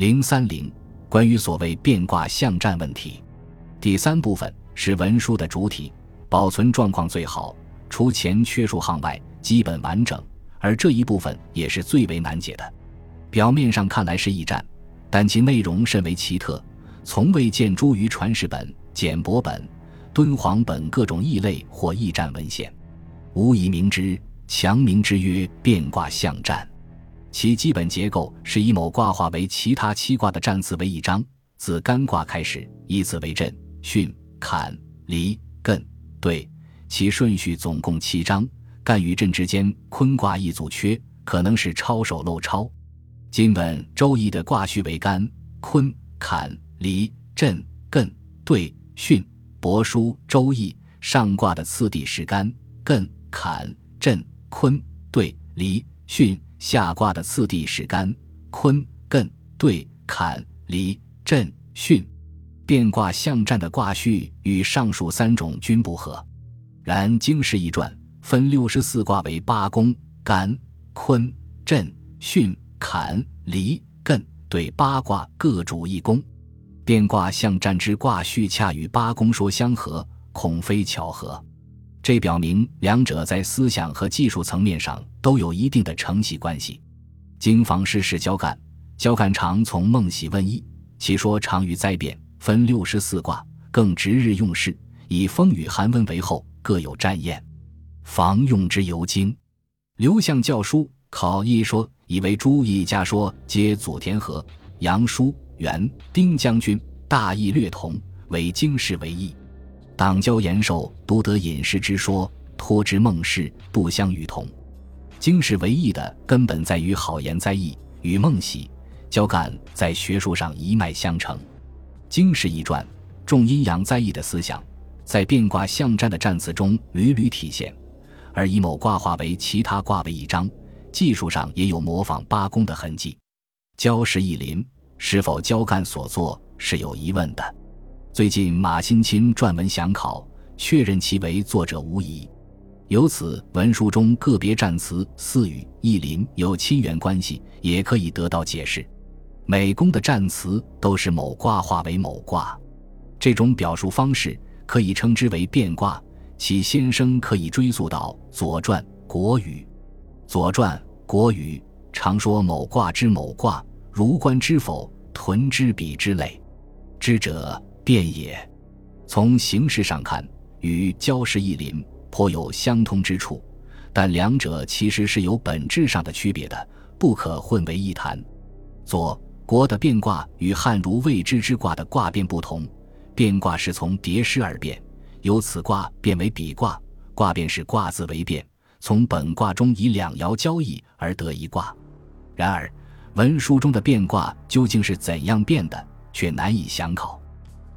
零三零，关于所谓变卦象战问题，第三部分是文书的主体，保存状况最好，除前缺数行外，基本完整。而这一部分也是最为难解的。表面上看来是驿站，但其内容甚为奇特，从未见诸于传世本、简帛本、敦煌本各种异类或驿站文献，无以明之。强名之曰变卦象战，其基本结构是以某卦化为其他七卦的占字为一章，自干卦开始，依次为震、巽、坎、离、艮、兑，其顺序总共七章。干与震之间，坤卦一组缺，可能是抄手漏抄。今本《周易》的卦序为干、坤、坎、离、震、艮、兑、巽。帛书《周易》上卦的次第是干、艮、坎、震、坤、兑、离、巽。下卦的次第是干、坤、艮、兑、坎、离、震、巽。变卦象战的卦序与上述三种均不合。然《经世易传》。分六十四卦为八宫：干、坤、震、巽、坎、离、艮，对八卦各主一宫。变卦象战之卦序恰与八宫说相合，恐非巧合。这表明两者在思想和技术层面上都有一定的承袭关系。经房师是焦干，交干常从梦喜问易，其说常于灾变。分六十四卦，更值日用事，以风雨寒温为后，各有占验。防用之尤精，刘向教书考一说，以为诸易家说皆祖田和、杨叔、元、丁将军大义略同，为经世为义。党交延寿独得隐士之说，托之孟氏不相与同。经世为义的根本在于好言在义，与孟喜、交干在学术上一脉相承。经世一传重阴阳在义的思想，在变卦象战的战词中屡屡体现。而以某卦化为其他卦为一章，技术上也有模仿八宫的痕迹。焦氏一临是否焦干所作是有疑问的。最近马新钦撰文详考，确认其为作者无疑。由此文书中个别战词似与意林有亲缘关系，也可以得到解释。每宫的战词都是某卦化为某卦，这种表述方式可以称之为变卦。其先生可以追溯到《左传》《国语》，《左传》《国语》常说某卦之某卦，如观之否，屯之彼之类，知者变也。从形式上看，与交氏一邻颇有相通之处，但两者其实是有本质上的区别的，不可混为一谈。左国的变卦与汉儒未知之卦的卦变不同，变卦是从叠诗而变。由此卦变为比卦，卦变是卦字为变，从本卦中以两爻交易而得一卦。然而，文书中的变卦究竟是怎样变的，却难以详考，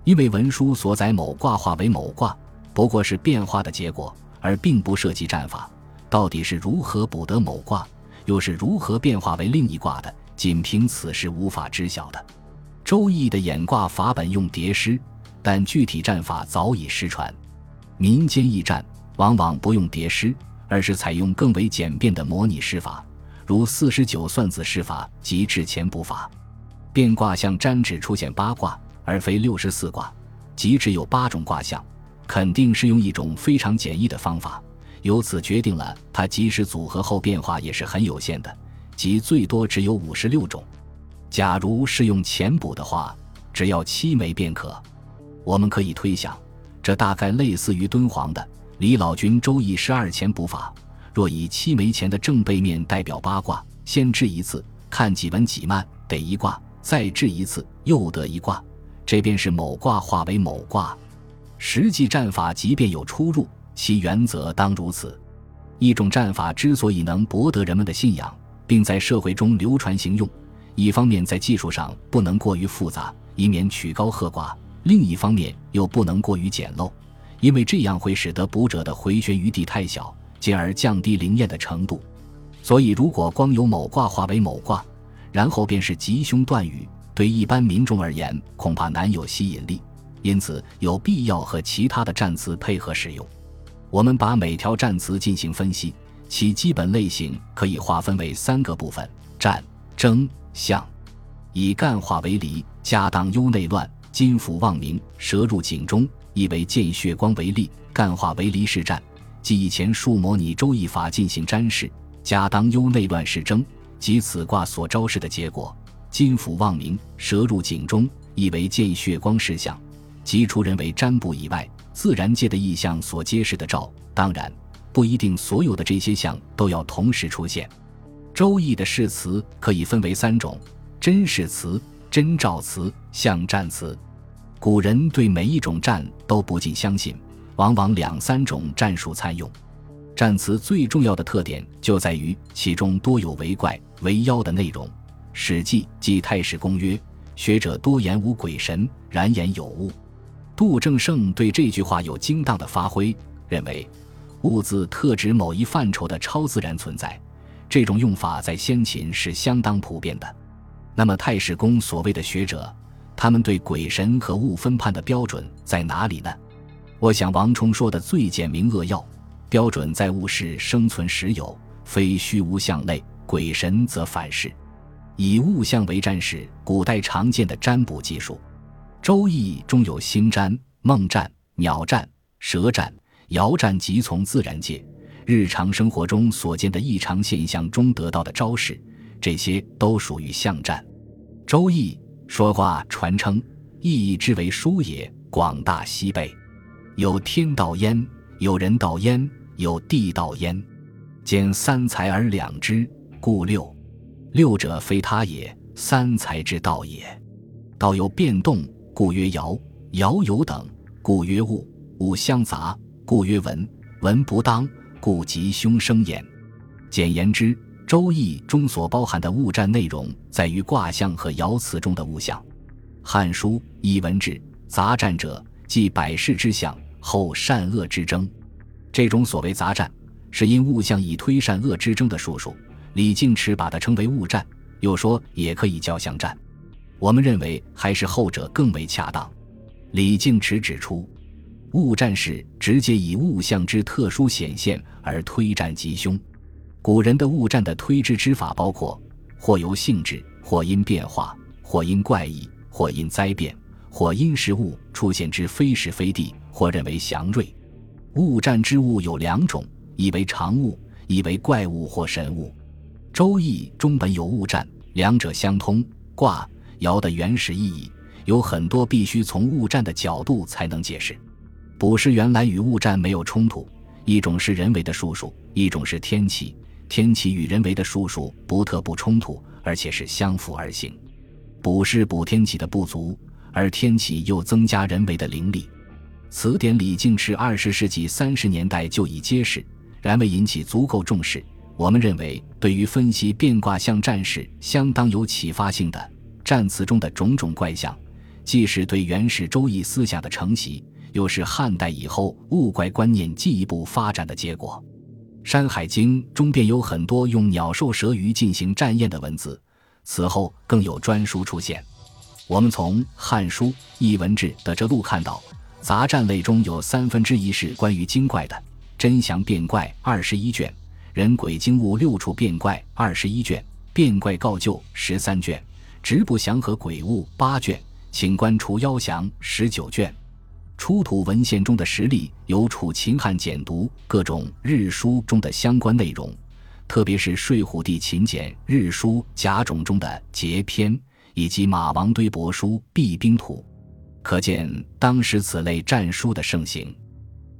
因为文书所载某卦化为某卦，不过是变化的结果，而并不涉及战法。到底是如何补得某卦，又是如何变化为另一卦的，仅凭此事无法知晓的。《周易》的演卦法本用叠诗。但具体战法早已失传，民间驿战往往不用叠诗，而是采用更为简便的模拟诗法，如四十九算子诗法及掷钱卜法。变卦象占只出现八卦，而非六十四卦，即只有八种卦象，肯定是用一种非常简易的方法，由此决定了它即使组合后变化也是很有限的，即最多只有五十六种。假如是用钱卜的话，只要七枚便可。我们可以推想，这大概类似于敦煌的李老君《周易》十二钱卜法。若以七枚钱的正背面代表八卦，先掷一次，看几文几慢，得一卦；再掷一次，又得一卦。这便是某卦化为某卦。实际战法即便有出入，其原则当如此。一种战法之所以能博得人们的信仰，并在社会中流传行用，一方面在技术上不能过于复杂，以免曲高和寡。另一方面又不能过于简陋，因为这样会使得卜者的回旋余地太小，进而降低灵验的程度。所以，如果光有某卦化为某卦，然后便是吉凶断语，对一般民众而言恐怕难有吸引力。因此，有必要和其他的战词配合使用。我们把每条战词进行分析，其基本类型可以划分为三个部分：战、争、象。以干化为离，家当忧内乱，金府望明，蛇入井中，意为见血光为利，干化为离是战。即以前数模拟周易法进行占事，家当忧内乱是征，即此卦所昭示的结果。金府望明，蛇入井中，意为见血光事象，即除人为占卜以外，自然界的意象所揭示的兆。当然，不一定所有的这些象都要同时出现。周易的誓词可以分为三种：真誓词、真兆词、象占词。古人对每一种占都不尽相信，往往两三种战术参用。占词最重要的特点就在于其中多有为怪、为妖的内容。《史记》记《太史公》曰：“学者多言无鬼神，然言有物。”杜正胜对这句话有精当的发挥，认为“物”字特指某一范畴的超自然存在。这种用法在先秦是相当普遍的。那么，太史公所谓的学者，他们对鬼神和物分判的标准在哪里呢？我想，王充说的最简明扼要，标准在物是生存实有，非虚无相类；鬼神则反是。以物象为占是古代常见的占卜技术，《周易》中有星占、梦占、鸟占、蛇占、爻占及从自然界、日常生活中所见的异常现象中得到的昭示，这些都属于象占。《周易》说卦传称，易之为书也，广大西北，有天道焉，有人道焉，有地道焉，兼三才而两之，故六。六者非他也，三才之道也。道有变动，故曰爻；爻有等，故曰物；物相杂，故曰文；文不当，故吉凶生焉。简言之，《周易》中所包含的物占内容，在于卦象和爻辞中的物象。《汉书·艺文志》杂占者，即百世之象，后善恶之争。这种所谓杂占，是因物象以推善恶之争的术数。李靖池把它称为物战，又说也可以叫象战。我们认为还是后者更为恰当。李靖池指出，物战是直接以物象之特殊显现而推战吉凶。古人的物战的推之之法包括：或由性质，或因变化，或因怪异，或因灾变，或因时物出现之非时非地，或认为祥瑞。物战之物有两种，一为常物，一为怪物或神物。周易中本有物占，两者相通。卦爻的原始意义有很多，必须从物占的角度才能解释。卜筮原来与物占没有冲突，一种是人为的术数，一种是天气。天气与人为的术数不特不冲突，而且是相辅而行。卜筮补天气的不足，而天气又增加人为的灵力。此点李靖是二十世纪三十年代就已揭示，然未引起足够重视。我们认为，对于分析变卦象战士相当有启发性的战词中的种种怪象，既是对原始周易思想的承袭，又是汉代以后物怪观念进一步发展的结果。《山海经》中便有很多用鸟兽蛇鱼进行占验的文字，此后更有专书出现。我们从《汉书·艺文志》的这录看到，杂占类中有三分之一是关于精怪的，《真祥变怪》二十一卷。人鬼精物六处变怪二十一卷，变怪告旧十三卷，直不祥和鬼物八卷，请官除妖祥十九卷。出土文献中的实例有楚秦汉简读各种日书中的相关内容，特别是睡虎地秦简日书甲种中的节篇，以及马王堆帛书避兵图，可见当时此类战书的盛行。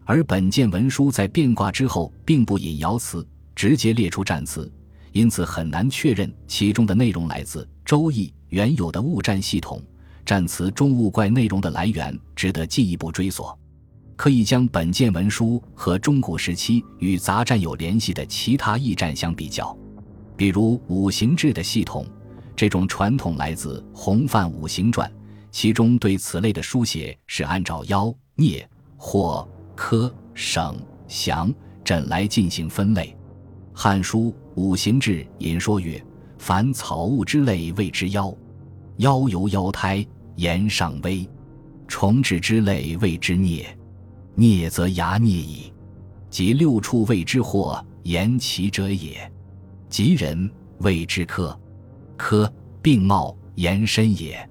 而本件文书在变卦之后，并不引爻辞。直接列出战词，因此很难确认其中的内容来自《周易》原有的物战系统。战词中物怪内容的来源值得进一步追索，可以将本件文书和中古时期与杂战有联系的其他驿站相比较，比如五行志的系统。这种传统来自《洪范五行传》，其中对此类的书写是按照妖、孽、祸、科、省、祥、震来进行分类。《汉书·五行志》引说曰：“凡草物之类谓之妖，妖由妖胎，言上微；虫豸之类谓之孽，孽则牙孽矣。及六畜谓之祸，言其者也。及人谓之科，科病貌，言深也。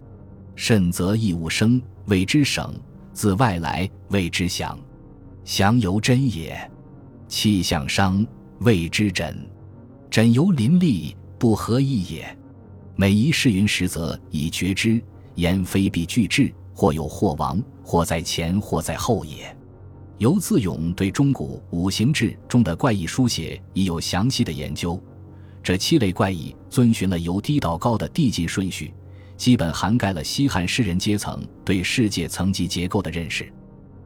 甚则异物生，谓之省；自外来，谓之祥。祥由真也。气象伤，谓之诊。诊由邻立，不合意也。每一事云实则以觉之，言非必具至，或有或亡，或在前，或在后也。游自勇对中古五行志中的怪异书写已有详细的研究。这七类怪异遵循了由低到高的递进顺序，基本涵盖了西汉诗人阶层对世界层级结构的认识。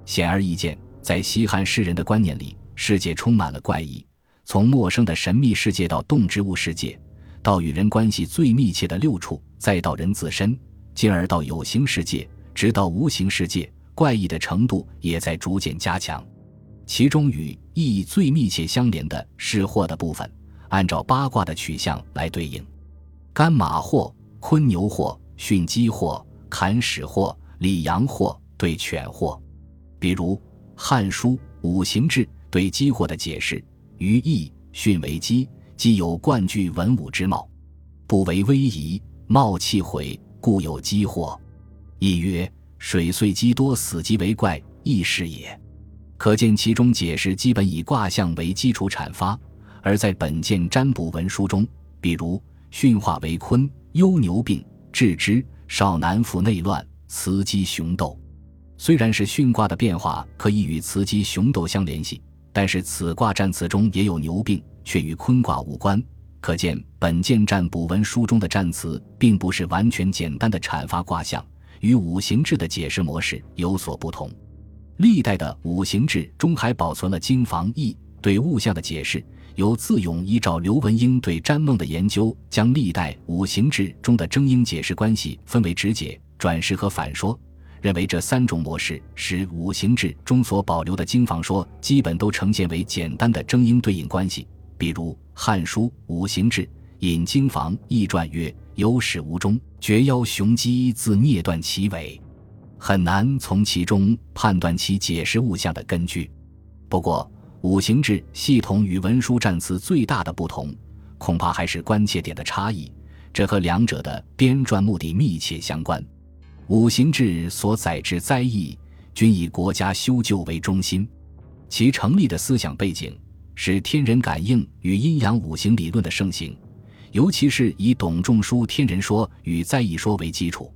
显而易见，在西汉诗人的观念里，世界充满了怪异，从陌生的神秘世界到动植物世界，到与人关系最密切的六处，再到人自身，进而到有形世界，直到无形世界，怪异的程度也在逐渐加强。其中与意义最密切相连的是祸的部分。按照八卦的取向来对应，干马祸、坤牛祸、巽鸡祸、坎豕祸、里羊祸对犬祸。比如《汉书·五行志》对鸡祸的解释：于义，巽为鸡，鸡有冠具文武之貌，不为威仪，貌气毁，故有鸡祸。亦曰：水岁鸡多死鸡为怪，亦是也。可见其中解释基本以卦象为基础阐发。而在本件占卜文书中，比如训化为坤，忧牛病，治之少男服内乱，雌鸡雄斗。虽然是巽卦的变化可以与雌鸡雄斗相联系，但是此卦占词中也有牛病，却与坤卦无关。可见本件占卜文书中的占词并不是完全简单的阐发卦象，与五行志的解释模式有所不同。历代的五行志中还保存了经房易对物象的解释。由自勇依照刘文英对占梦的研究，将历代五行志中的征英解释关系分为直解、转释和反说，认为这三种模式使五行志中所保留的经房说基本都呈现为简单的征英对应关系。比如《汉书·五行志》引经房易传曰：“有始无终，绝妖雄鸡自啮断其尾。”很难从其中判断其解释物象的根据。不过，五行志系统与文书占词最大的不同，恐怕还是关切点的差异。这和两者的编撰目的密切相关。五行志所载之灾异，均以国家修旧为中心，其成立的思想背景是天人感应与阴阳五行理论的盛行，尤其是以董仲舒天人说与灾异说为基础。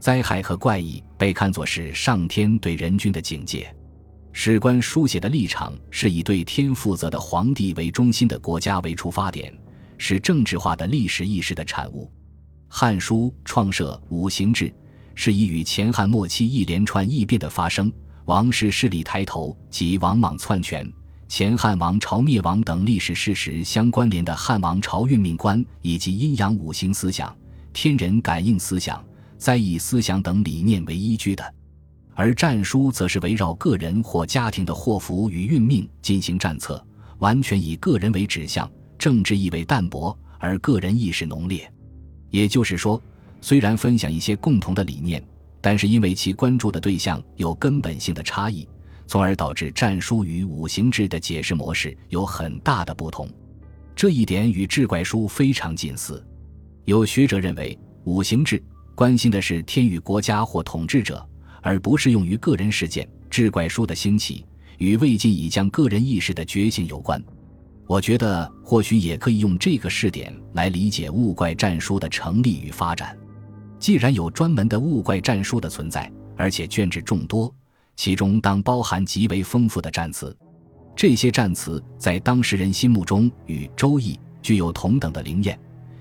灾害和怪异被看作是上天对人君的警戒。史官书写的立场是以对天负责的皇帝为中心的国家为出发点，是政治化的历史意识的产物。《汉书》创设五行志，是以与前汉末期一连串异变的发生、王室势力抬头及王莽篡权、前汉王朝灭亡等历史事实相关联的汉王朝运命观，以及阴阳五行思想、天人感应思想、灾异思想等理念为依据的。而战书则是围绕个人或家庭的祸福与运命进行战策，完全以个人为指向，政治意味淡薄，而个人意识浓烈。也就是说，虽然分享一些共同的理念，但是因为其关注的对象有根本性的差异，从而导致战书与五行志的解释模式有很大的不同。这一点与志怪书非常近似。有学者认为，五行志关心的是天与国家或统治者。而不是用于个人事件。志怪书的兴起与魏晋已将个人意识的觉醒有关。我觉得或许也可以用这个试点来理解物怪战书的成立与发展。既然有专门的物怪战书的存在，而且卷帙众多，其中当包含极为丰富的战词。这些战词在当事人心目中与《周易》具有同等的灵验，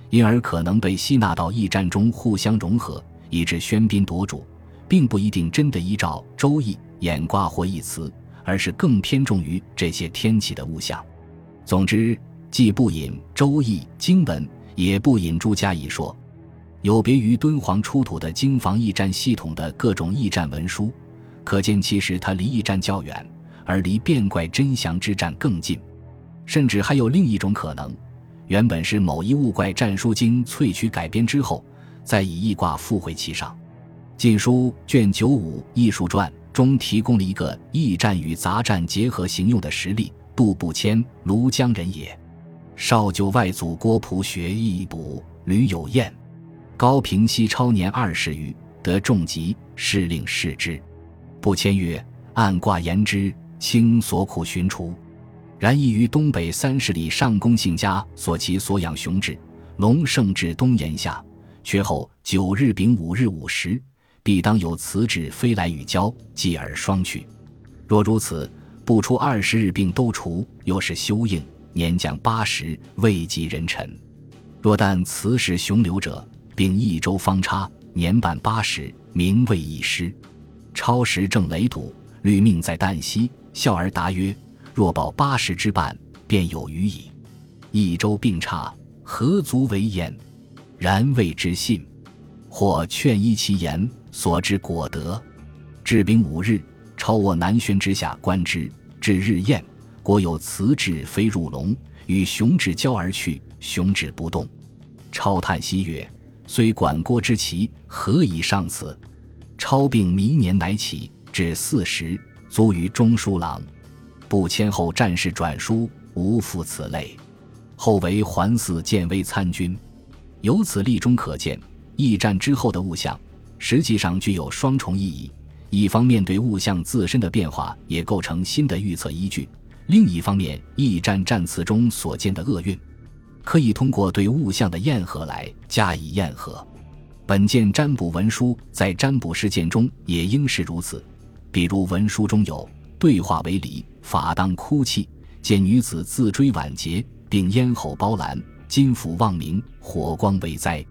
因而可能被吸纳到驿战中互相融合，以致喧宾夺主。并不一定真的依照《周易》演卦或易词，而是更偏重于这些天气的物象。总之，既不引《周易》经文，也不引诸家一说，有别于敦煌出土的经房驿站系统的各种驿站文书，可见其实它离驿站较远，而离变怪真祥之战更近。甚至还有另一种可能，原本是某一物怪战书经萃取改编之后，再以易卦附会其上。《晋书》卷九五《艺术传》中提供了一个驿站与杂战结合行用的实例：杜不谦，庐江人也，少就外祖郭璞学艺卜，屡有验。高平西超年二十余，得重疾，事令视之。不签曰：“按卦言之，卿所苦寻除。”然亦于东北三十里上公姓家所其所养雄志，龙盛至东檐下，却后九日丙午日午时，必当有辞旨飞来与交，继而双去。若如此，不出二十日病都除，又是休应，年将八十，未及人臣。若但辞使雄留者，并一周方差，年半八十，名未已失。超时正雷堵，虑命在旦夕，笑而答曰。若保八十之半，便有余矣。益州病差，何足为言？然未之信。或劝依其言，所知果得。至兵五日，超卧南轩之下观之。至日晏，果有辞志飞入龙，与雄志交而去。雄志不动。超叹息曰：“虽管郭之奇，何以上此？”超病弥年乃起，至四十，卒于中书郎。不迁后战事转书，无复此类。后为环寺建威参军。由此例中可见，驿站之后的物象，实际上具有双重意义：一方面对物象自身的变化也构成新的预测依据；另一方面，驿站战词中所见的厄运，可以通过对物象的验合来加以验合。本件占卜文书在占卜事件中也应是如此，比如文书中有。对话为礼，法当哭泣。见女子自追晚节，并咽喉包蓝，金府望明，火光为灾。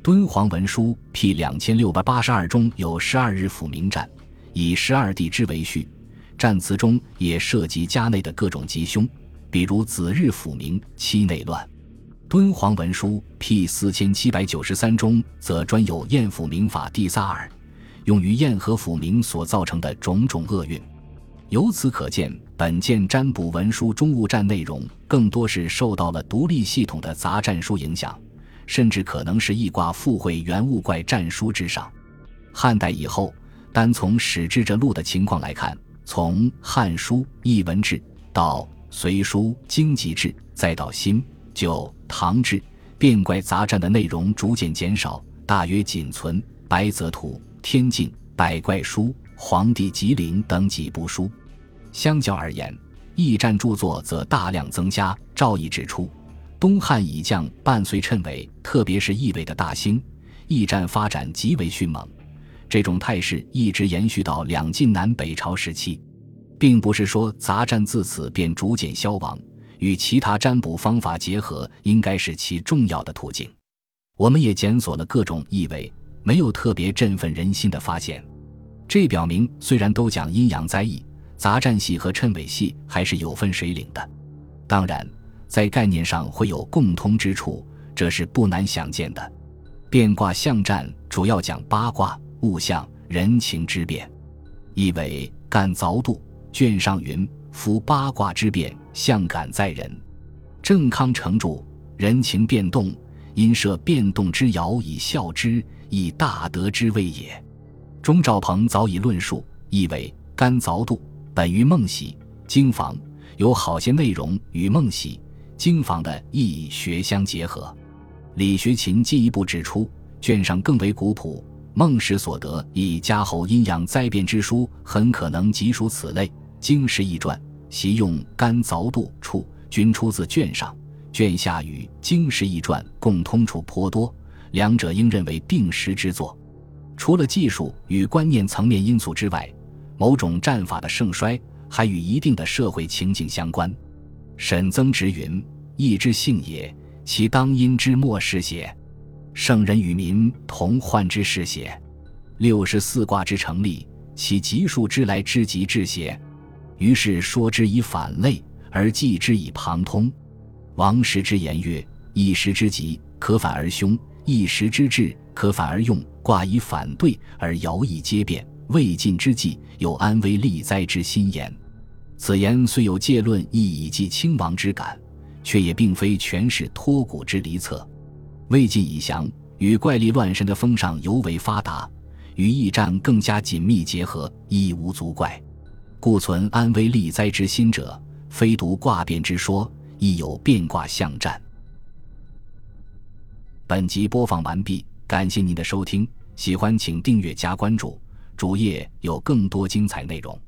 敦煌文书 P 两千六百八十二中有十二日府名战，以十二地支为序。战词中也涉及家内的各种吉凶，比如子日府名，期内乱。敦煌文书 P 四千七百九十三中则专有验府名法第三二，用于验合府名所造成的种种厄运。由此可见，本件占卜文书中物战内容更多是受到了独立系统的杂战书影响，甚至可能是易卦附会原物怪战书之上。汉代以后，单从史志这录的情况来看，从《汉书·艺文志》到《隋书·经济志》，再到新九唐志，变怪杂战的内容逐渐减少，大约仅存《白泽图》《天镜》《百怪书》。《黄帝吉林》等几部书，相较而言，驿站著作则大量增加。赵毅指出，东汉以将伴随谶纬，特别是易纬的大兴，驿站发展极为迅猛。这种态势一直延续到两晋南北朝时期，并不是说杂战自此便逐渐消亡。与其他占卜方法结合，应该是其重要的途径。我们也检索了各种易纬，没有特别振奋人心的发现。这表明，虽然都讲阴阳灾异，杂战系和谶纬系还是有分水岭的。当然，在概念上会有共通之处，这是不难想见的。变卦象占主要讲八卦、物象、人情之变。意为干凿度卷上云：“夫八卦之变，象感在人。”郑康成注：“人情变动，因设变动之爻以效之，以大德之谓也。”钟兆鹏早已论述，意为干凿度本于梦喜经房，有好些内容与梦喜经房的意义学相结合。李学勤进一步指出，卷上更为古朴，孟氏所得以加后阴阳灾变之书，很可能即属此类。经史易传习用干凿度处，均出自卷上，卷下与经世易传共通处颇多，两者应认为定时之作。除了技术与观念层面因素之外，某种战法的盛衰还与一定的社会情境相关。沈曾直云：“义之性也，其当因之末是邪？圣人与民同患之是邪？六十四卦之成立，其吉数之来之极至邪？于是说之以反类，而记之以旁通。王时之言曰：一时之急，可反而凶；一时之治，可反而用。”卦以反对而爻以皆变，未尽之际有安危利灾之心言。此言虽有借论亦以寄亲王之感，却也并非全是托古之离策。魏晋以降，与怪力乱神的风尚尤为发达，与驿战更加紧密结合，亦无足怪。故存安危利灾之心者，非独卦变之说，亦有变卦相战。本集播放完毕。感谢您的收听，喜欢请订阅加关注，主页有更多精彩内容。